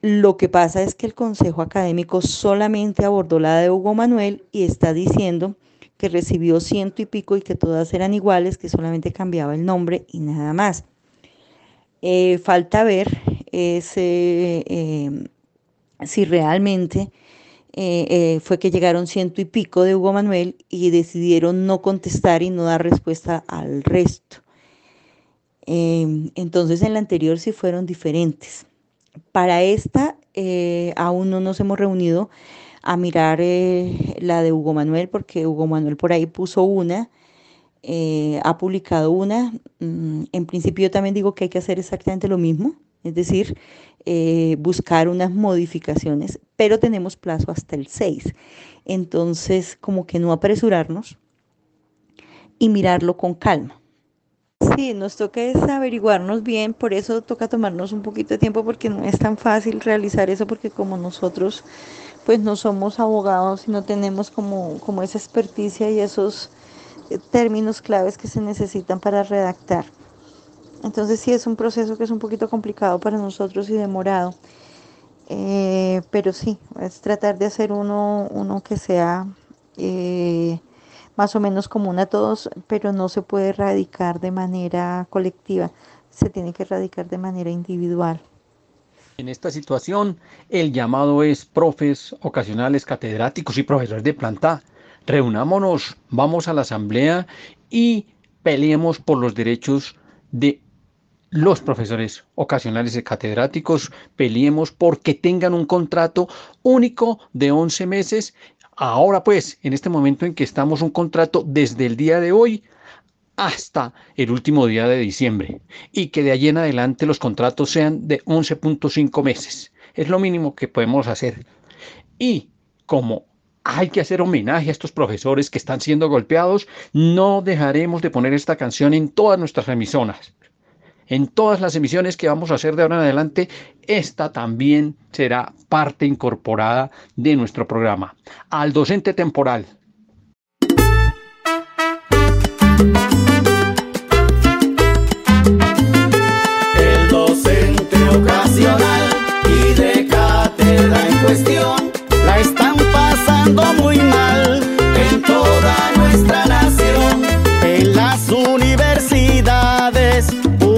S6: Lo que pasa es que el Consejo Académico solamente abordó la de Hugo Manuel y está diciendo que recibió ciento y pico y que todas eran iguales, que solamente cambiaba el nombre y nada más. Eh, falta ver ese, em, si realmente eh, eh, fue que llegaron ciento y pico de Hugo Manuel y decidieron no contestar y no dar respuesta al resto. Em, entonces en la anterior sí fueron diferentes. Para esta aún no nos hemos reunido a mirar eh, la de Hugo Manuel, porque Hugo Manuel por ahí puso una, eh, ha publicado una. Mm, en principio yo también digo que hay que hacer exactamente lo mismo, es decir, eh, buscar unas modificaciones, pero tenemos plazo hasta el 6. Entonces, como que no apresurarnos y mirarlo con calma. Sí, nos toca es averiguarnos bien, por eso toca tomarnos un poquito de tiempo porque no es tan fácil realizar eso porque como nosotros pues no somos abogados y no tenemos como, como esa experticia y esos eh, términos claves que se necesitan para redactar. Entonces sí es un proceso que es un poquito complicado para nosotros y demorado. Eh, pero sí, es tratar de hacer uno, uno que sea eh, más o menos común a todos, pero no se puede erradicar de manera colectiva, se tiene que erradicar de manera individual.
S2: En esta situación, el llamado es profes ocasionales, catedráticos y profesores de planta. Reunámonos, vamos a la asamblea y peleemos por los derechos de los profesores ocasionales y catedráticos, peleemos porque tengan un contrato único de 11 meses. Ahora pues, en este momento en que estamos un contrato desde el día de hoy hasta el último día de diciembre y que de allí en adelante los contratos sean de 11.5 meses. Es lo mínimo que podemos hacer. Y como hay que hacer homenaje a estos profesores que están siendo golpeados, no dejaremos de poner esta canción en todas nuestras emisoras. En todas las emisiones que vamos a hacer de ahora en adelante, esta también será parte incorporada de nuestro programa. Al docente temporal,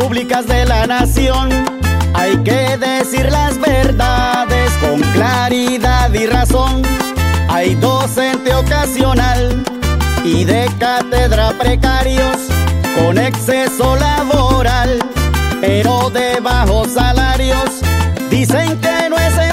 S7: públicas de la nación. Hay que decir las verdades con claridad y razón. Hay docente ocasional y de cátedra precarios con exceso laboral, pero de bajos salarios. Dicen que no es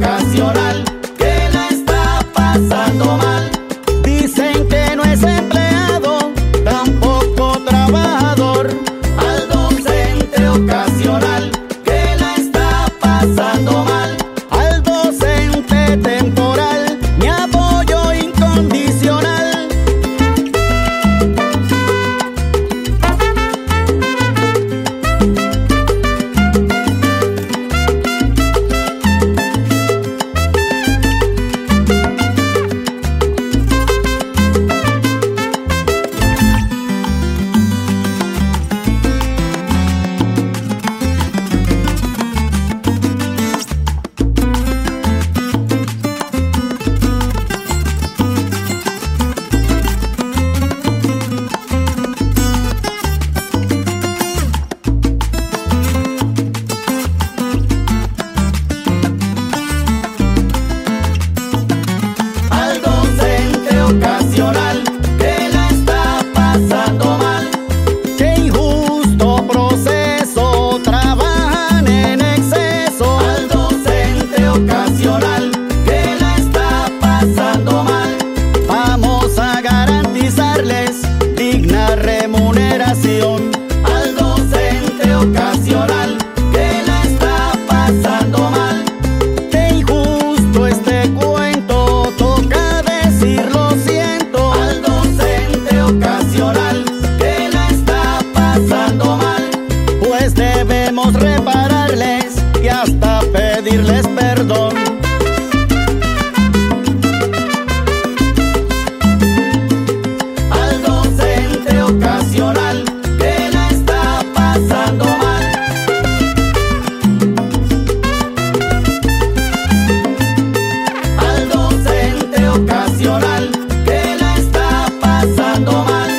S7: docente que la está pasando mal.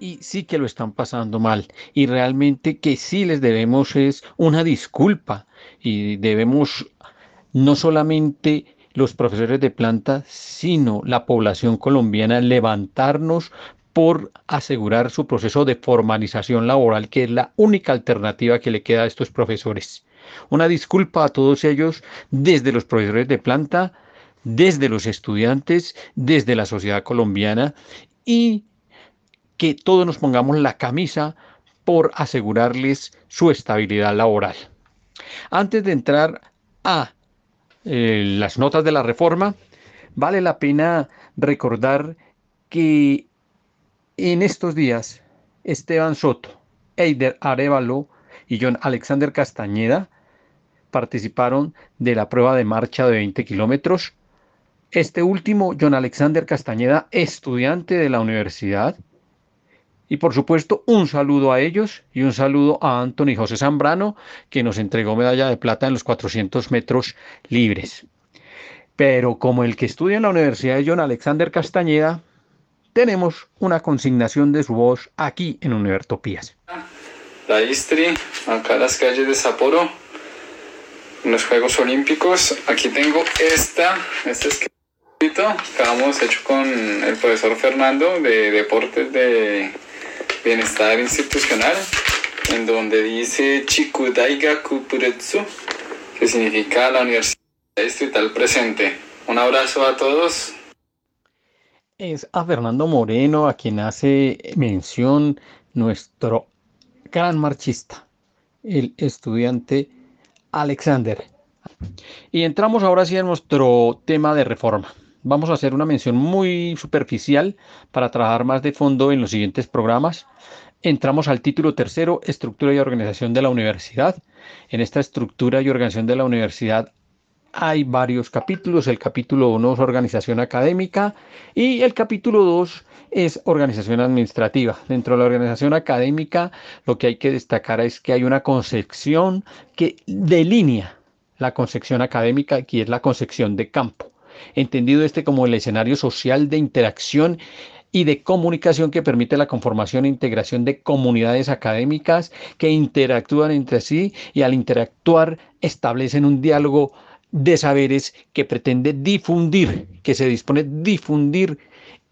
S7: y
S2: sí que lo están pasando mal y realmente que sí les debemos es una disculpa y debemos no solamente los profesores de planta, sino la población colombiana levantarnos por asegurar su proceso de formalización laboral, que es la única alternativa que le queda a estos profesores. Una disculpa a todos ellos desde los profesores de planta, desde los estudiantes, desde la sociedad colombiana y que todos nos pongamos la camisa por asegurarles su estabilidad laboral. Antes de entrar a eh, las notas de la reforma, vale la pena recordar que en estos días Esteban Soto, Eider Arevalo y John Alexander Castañeda participaron de la prueba de marcha de 20 kilómetros. Este último, John Alexander Castañeda, estudiante de la universidad, y por supuesto, un saludo a ellos y un saludo a Anthony José Zambrano, que nos entregó medalla de plata en los 400 metros libres. Pero como el que estudia en la Universidad de John Alexander Castañeda, tenemos una consignación de su voz aquí en Univertopías.
S8: La Istri, acá en las calles de Sapporo, en los Juegos Olímpicos. Aquí tengo esta, este escrito que hemos hecho con el profesor Fernando de Deportes de bienestar institucional, en donde dice Chikudaiga Kupuretsu, que significa la Universidad Distrital Presente. Un abrazo a todos.
S2: Es a Fernando Moreno a quien hace mención nuestro gran marchista, el estudiante Alexander. Y entramos ahora sí en nuestro tema de reforma vamos a hacer una mención muy superficial para trabajar más de fondo en los siguientes programas. Entramos al título tercero, estructura y organización de la universidad. En esta estructura y organización de la universidad hay varios capítulos. El capítulo 1 es organización académica y el capítulo 2 es organización administrativa. Dentro de la organización académica lo que hay que destacar es que hay una concepción que delinea la concepción académica, que es la concepción de campo entendido este como el escenario social de interacción y de comunicación que permite la conformación e integración de comunidades académicas que interactúan entre sí y al interactuar establecen un diálogo de saberes que pretende difundir, que se dispone difundir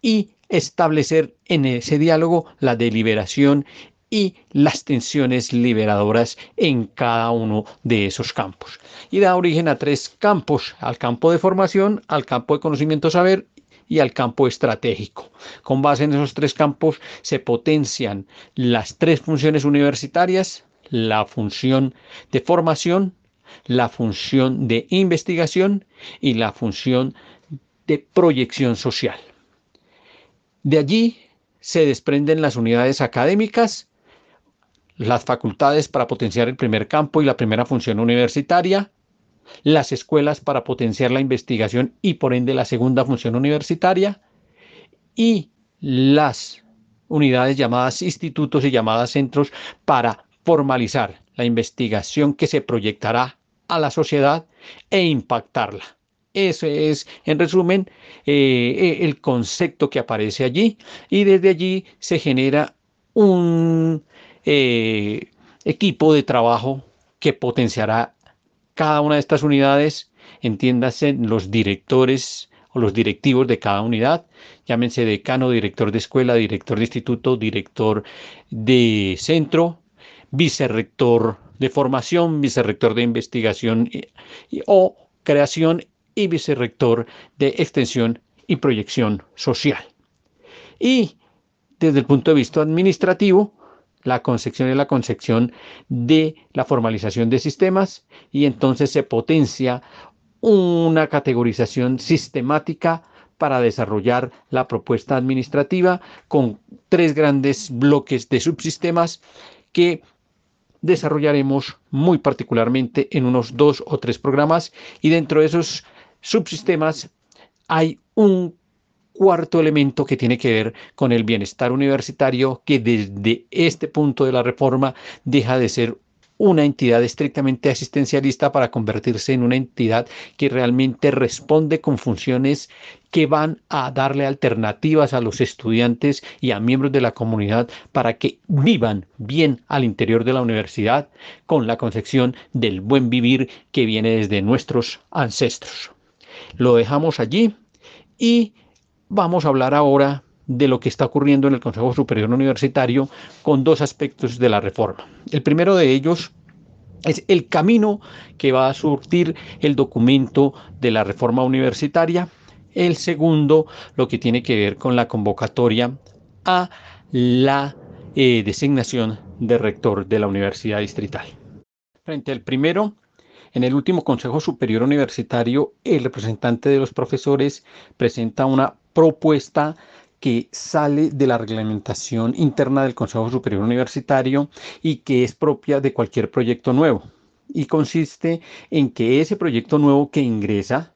S2: y establecer en ese diálogo la deliberación y las tensiones liberadoras en cada uno de esos campos. Y da origen a tres campos, al campo de formación, al campo de conocimiento saber y al campo estratégico. Con base en esos tres campos se potencian las tres funciones universitarias, la función de formación, la función de investigación y la función de proyección social. De allí se desprenden las unidades académicas, las facultades para potenciar el primer campo y la primera función universitaria, las escuelas para potenciar la investigación y por ende la segunda función universitaria, y las unidades llamadas institutos y llamadas centros para formalizar la investigación que se proyectará a la sociedad e impactarla. Ese es, en resumen, eh, el concepto que aparece allí y desde allí se genera un eh, equipo de trabajo que potenciará cada una de estas unidades, entiéndase los directores o los directivos de cada unidad, llámense decano, director de escuela, director de instituto, director de centro, vicerrector de formación, vicerrector de investigación o creación y vicerrector de extensión y proyección social. Y desde el punto de vista administrativo, la concepción es la concepción de la formalización de sistemas y entonces se potencia una categorización sistemática para desarrollar la propuesta administrativa con tres grandes bloques de subsistemas que desarrollaremos muy particularmente en unos dos o tres programas y dentro de esos subsistemas hay un cuarto elemento que tiene que ver con el bienestar universitario, que desde este punto de la reforma deja de ser una entidad estrictamente asistencialista para convertirse en una entidad que realmente responde con funciones que van a darle alternativas a los estudiantes y a miembros de la comunidad para que vivan bien al interior de la universidad con la concepción del buen vivir que viene desde nuestros ancestros. Lo dejamos allí y Vamos a hablar ahora de lo que está ocurriendo en el Consejo Superior Universitario con dos aspectos de la reforma. El primero de ellos Es el camino que va a surtir el documento de la reforma universitaria. El segundo, lo que tiene que ver con la convocatoria a la eh, designación de rector de la Universidad Distrital. Frente al primero, en el último Consejo Superior Universitario, el representante de los profesores presenta una propuesta que sale de la reglamentación interna del Consejo Superior Universitario y que es propia de cualquier proyecto nuevo. Y consiste en que ese proyecto nuevo que ingresa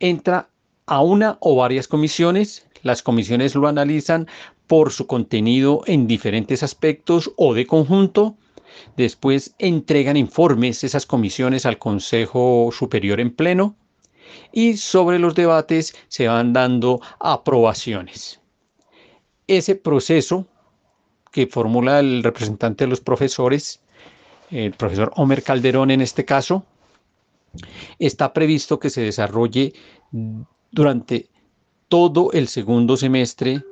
S2: entra a una o varias comisiones. Las comisiones lo analizan por su contenido en diferentes aspectos o de conjunto. Después entregan informes esas comisiones al Consejo Superior en pleno y sobre los debates se van dando aprobaciones. Ese proceso que formula el representante de los profesores, el profesor Homer Calderón en este caso, está previsto que se desarrolle durante todo el segundo semestre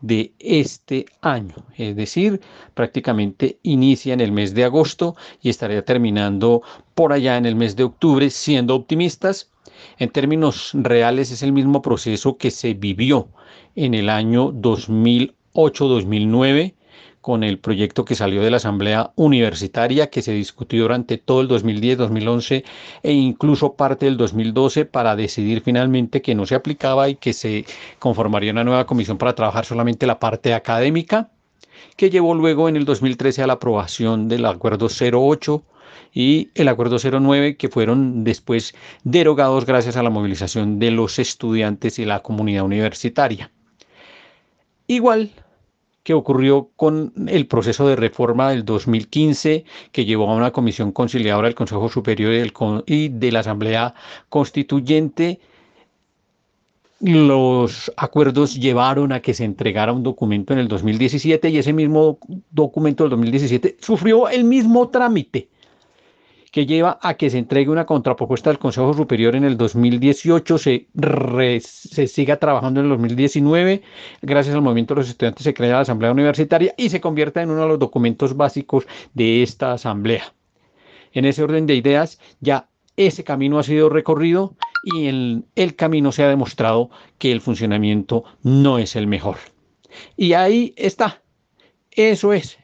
S2: de este año, es decir, prácticamente inicia en el mes de agosto y estaría terminando por allá en el mes de octubre, siendo optimistas. En términos reales es el mismo proceso que se vivió en el año 2008-2009 con el proyecto que salió de la Asamblea Universitaria que se discutió durante todo el 2010, 2011 e incluso parte del 2012 para decidir finalmente que no se aplicaba y que se conformaría una nueva comisión para trabajar solamente la parte académica, que llevó luego en el 2013 a la aprobación del Acuerdo 08 y el Acuerdo 09 que fueron después derogados gracias a la movilización de los estudiantes y la comunidad universitaria. Igual que ocurrió con el proceso de reforma del 2015 que llevó a una comisión conciliadora del Consejo Superior y, de la Asamblea Constituyente. Los acuerdos llevaron a que se entregara un documento en el 2017 y ese mismo documento del 2017 sufrió el mismo trámite que lleva a que se entregue una contrapropuesta del Consejo Superior en el 2018, se, se siga trabajando en el 2019, gracias al movimiento de los estudiantes se crea la Asamblea Universitaria y se convierta en uno de los documentos básicos de esta Asamblea. En ese orden de ideas, ya ese camino ha sido recorrido y en el camino se ha demostrado que el funcionamiento no es el mejor. Y ahí está. Eso es.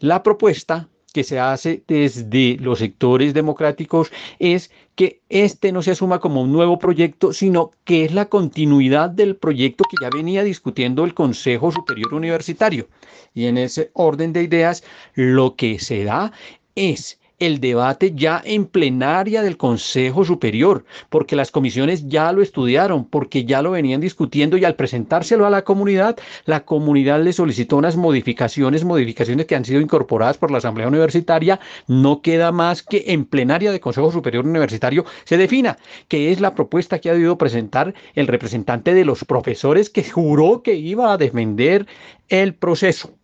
S2: La propuesta que se hace desde los sectores democráticos es que este no se asuma como un nuevo proyecto, sino que es la continuidad del proyecto que ya venía discutiendo el Consejo Superior Universitario. Y en ese orden de ideas, lo que se da es el debate ya en plenaria del Consejo Superior, porque las comisiones ya lo estudiaron, porque ya lo venían discutiendo y al presentárselo a la comunidad, la comunidad le solicitó unas modificaciones, modificaciones que han sido incorporadas por la Asamblea Universitaria. No queda más que en plenaria del Consejo Superior Universitario se defina que es la propuesta que ha debido presentar el representante de los profesores que juró que iba a defender el proceso.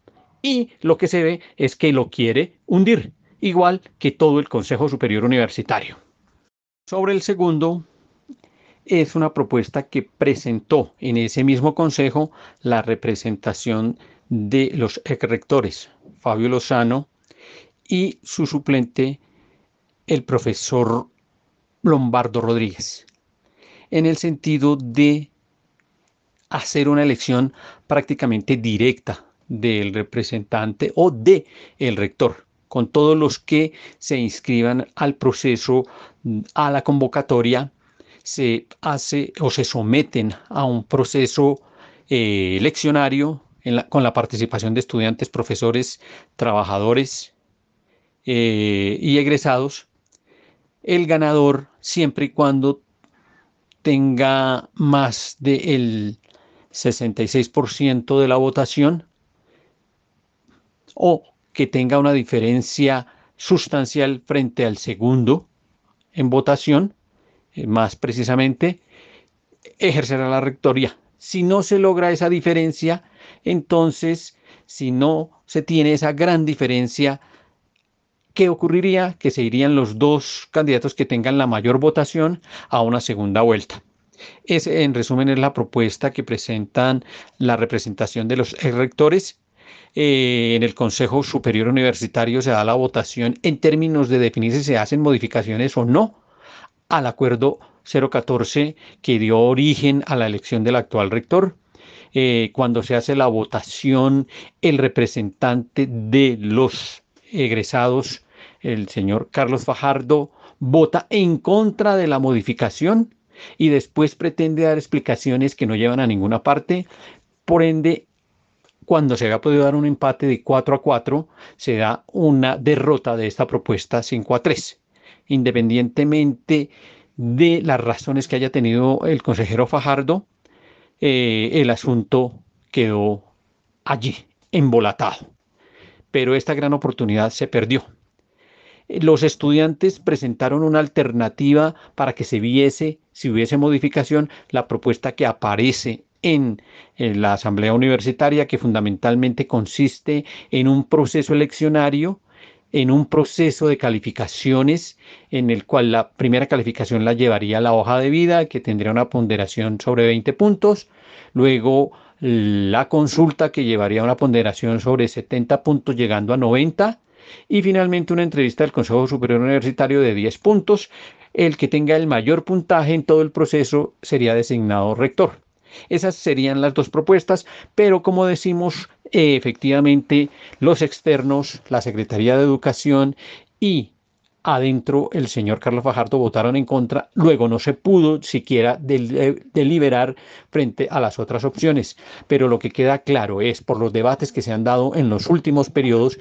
S2: Y lo que se ve es que lo quiere hundir igual que todo el Consejo Superior Universitario. Sobre el segundo, es una propuesta que presentó en ese mismo consejo la representación de los rectores, Fabio Lozano, y su suplente, el profesor Lombardo Rodríguez, en el sentido de hacer una elección prácticamente directa del representante o de el rector con todos los que se inscriban al proceso, a la convocatoria, se hace o se someten a un proceso eh, leccionario con la participación de estudiantes, profesores, trabajadores eh, y egresados. El ganador, siempre y cuando tenga más del 66% de la votación o que tenga una diferencia sustancial frente al segundo en votación, eh, más precisamente, ejercerá la rectoría. Si no se logra esa diferencia, entonces, si no se tiene esa gran diferencia, ¿qué ocurriría? Que se irían los dos candidatos que tengan la mayor votación a una segunda vuelta. Ese, en resumen, es la propuesta que presentan la representación de los rectores eh, en el Consejo Superior Universitario se da la votación en términos de definir si se hacen modificaciones o no al acuerdo 014 que dio origen a la elección del actual rector. Eh, cuando se hace la votación, el representante de los egresados, el señor Carlos Fajardo, vota en contra de la modificación y después pretende dar explicaciones que no llevan a ninguna parte. Por ende, cuando se había podido dar un empate de 4 a 4, se da una derrota de esta propuesta 5 a 3. Independientemente de las razones que haya tenido el consejero Fajardo, eh, el asunto quedó allí, embolatado. Pero esta gran oportunidad se perdió. Los estudiantes presentaron una alternativa para que se viese, si hubiese modificación, la propuesta que aparece en, la Asamblea Universitaria, que fundamentalmente consiste en un proceso eleccionario en un proceso de calificaciones en el cual la primera calificación la llevaría la hoja de vida, que tendría una ponderación sobre 20 puntos, luego la consulta que llevaría una ponderación sobre 70 puntos llegando a 90 y finalmente una entrevista del Consejo Superior Universitario de 10 puntos. El que tenga el mayor puntaje en todo el proceso sería designado rector. Esas serían las dos propuestas, pero como decimos, eh, efectivamente los externos, la Secretaría de Educación y adentro el señor Carlos Fajardo votaron en contra, luego no se pudo siquiera eh, deliberar frente a las otras opciones, pero lo que queda claro es por los debates que se han dado en los últimos periodos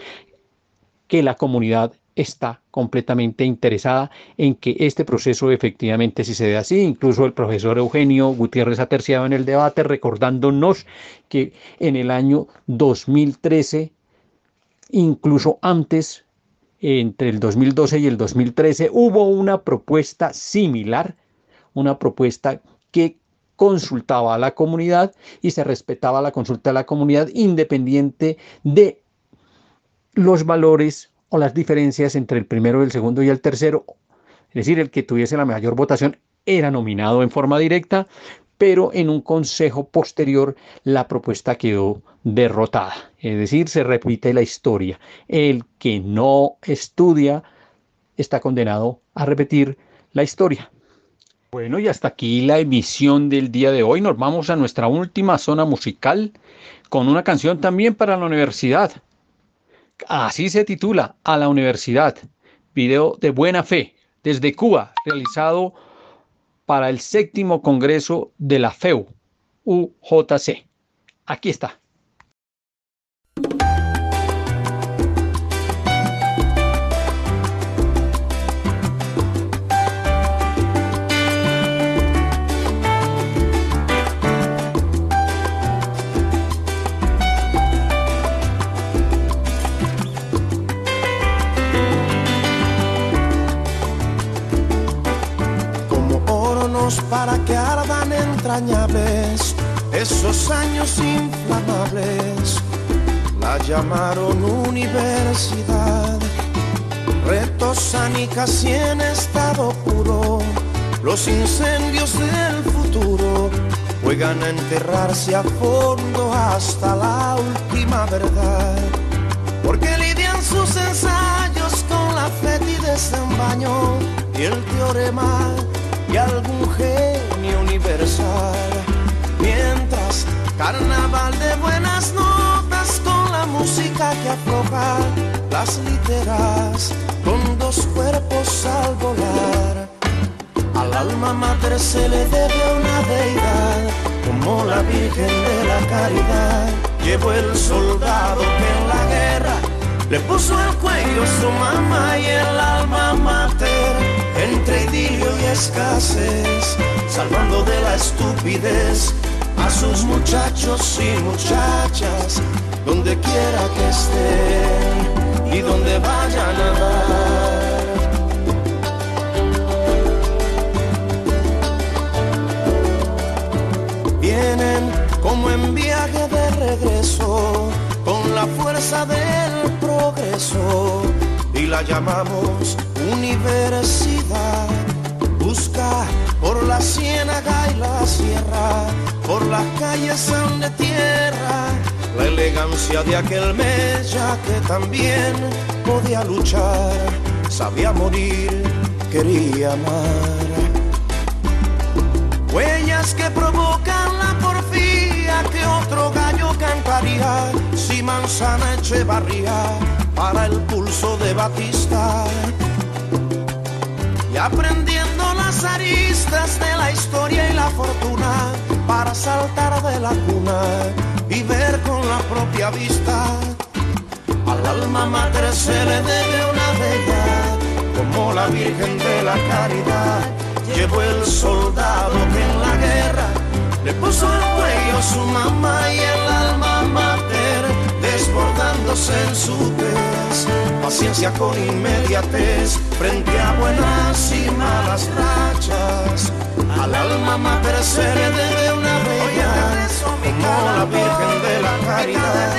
S2: que la comunidad está completamente interesada en que este proceso efectivamente sí se dé así. Incluso el profesor Eugenio Gutiérrez ha terciado en el debate recordándonos que en el año 2013, incluso antes, entre el 2012 y el 2013, hubo una propuesta similar, una propuesta que consultaba a la comunidad y se respetaba la consulta de la comunidad independiente de los valores o las diferencias entre el primero, el segundo y el tercero. Es decir, el que tuviese la mayor votación era nominado en forma directa, pero en un consejo posterior la propuesta quedó derrotada. Es decir, se repite la historia. El que no estudia está condenado a repetir la historia. Bueno, y hasta aquí la emisión del día de hoy. Nos vamos a nuestra última zona musical con una canción también para la universidad. Así se titula A la Universidad, video de buena fe desde Cuba, realizado para el séptimo Congreso de la FEU, UJC. Aquí está.
S9: Para que ardan entrañables esos años inflamables. La llamaron universidad, retosan y en estado puro. Los incendios del futuro juegan a enterrarse a fondo hasta la última verdad. Porque lidian sus ensayos con la fetidez de un baño y el teorema y algún genio universal. Mientras carnaval de buenas notas con la música que afloja las literas con dos cuerpos al volar. Al alma mater se le debe una deidad como la Virgen de la Caridad. Llevó el soldado que en la guerra le puso el cuello su mamá y el alma mater entre idilio y escasez, salvando de la estupidez a sus muchachos y muchachas, donde quiera que estén y donde vayan a dar. Vienen como en viaje de regreso, con la fuerza del progreso, y la llamamos universidad. Busca por la ciénaga y la sierra, por las calles de tierra, la elegancia de aquel mella que también podía luchar, sabía morir, quería amar. Huellas que provocan la porfía que otro gallo cantaría si manzana Echevarría para el pulso de Batista. Y aprendiendo las aristas de la historia y la fortuna para saltar de la cuna y ver con la propia vista. Al alma mater se le debe una bella, como la Virgen de la Caridad. Llevó el soldado que en la guerra le puso el cuello su mamá y mater en su pez. Paciencia con inmediatez frente a buenas y malas rachas. Al alma mater se le debe una bella, como la Virgen de la Caridad.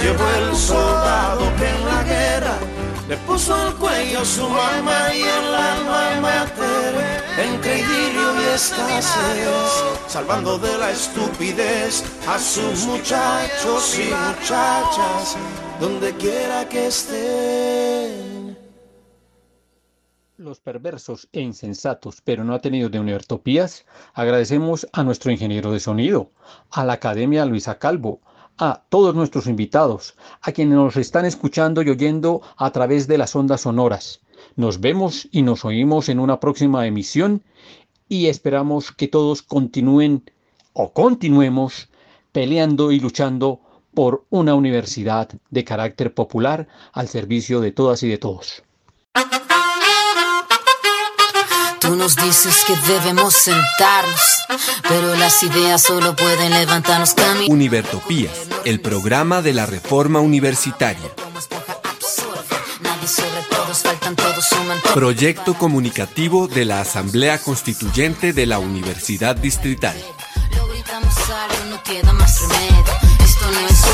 S9: Llevó el soldado que en la guerra le puso al cuello su mamá y el alma mater entre idilio y escasez, salvando de la estupidez a sus muchachos y muchachas, donde quiera que estén.
S2: Los perversos e insensatos, pero no atenidos de Univertopías, agradecemos a nuestro ingeniero de sonido, a la Academia Luisa Calvo, a todos nuestros invitados, a quienes nos están escuchando y oyendo a través de las ondas sonoras. Nos vemos y nos oímos en una próxima emisión y esperamos que todos continúen o continuemos peleando y luchando por una universidad de carácter popular al servicio de todas y de todos.
S10: Tú nos dices que debemos sentarnos, pero las ideas solo pueden levantarnos camino.
S1: Univertopías, el programa de la reforma universitaria. Proyecto comunicativo de la Asamblea Constituyente de la Universidad Distrital.
S10: Lo gritamos algo, no queda más remedio.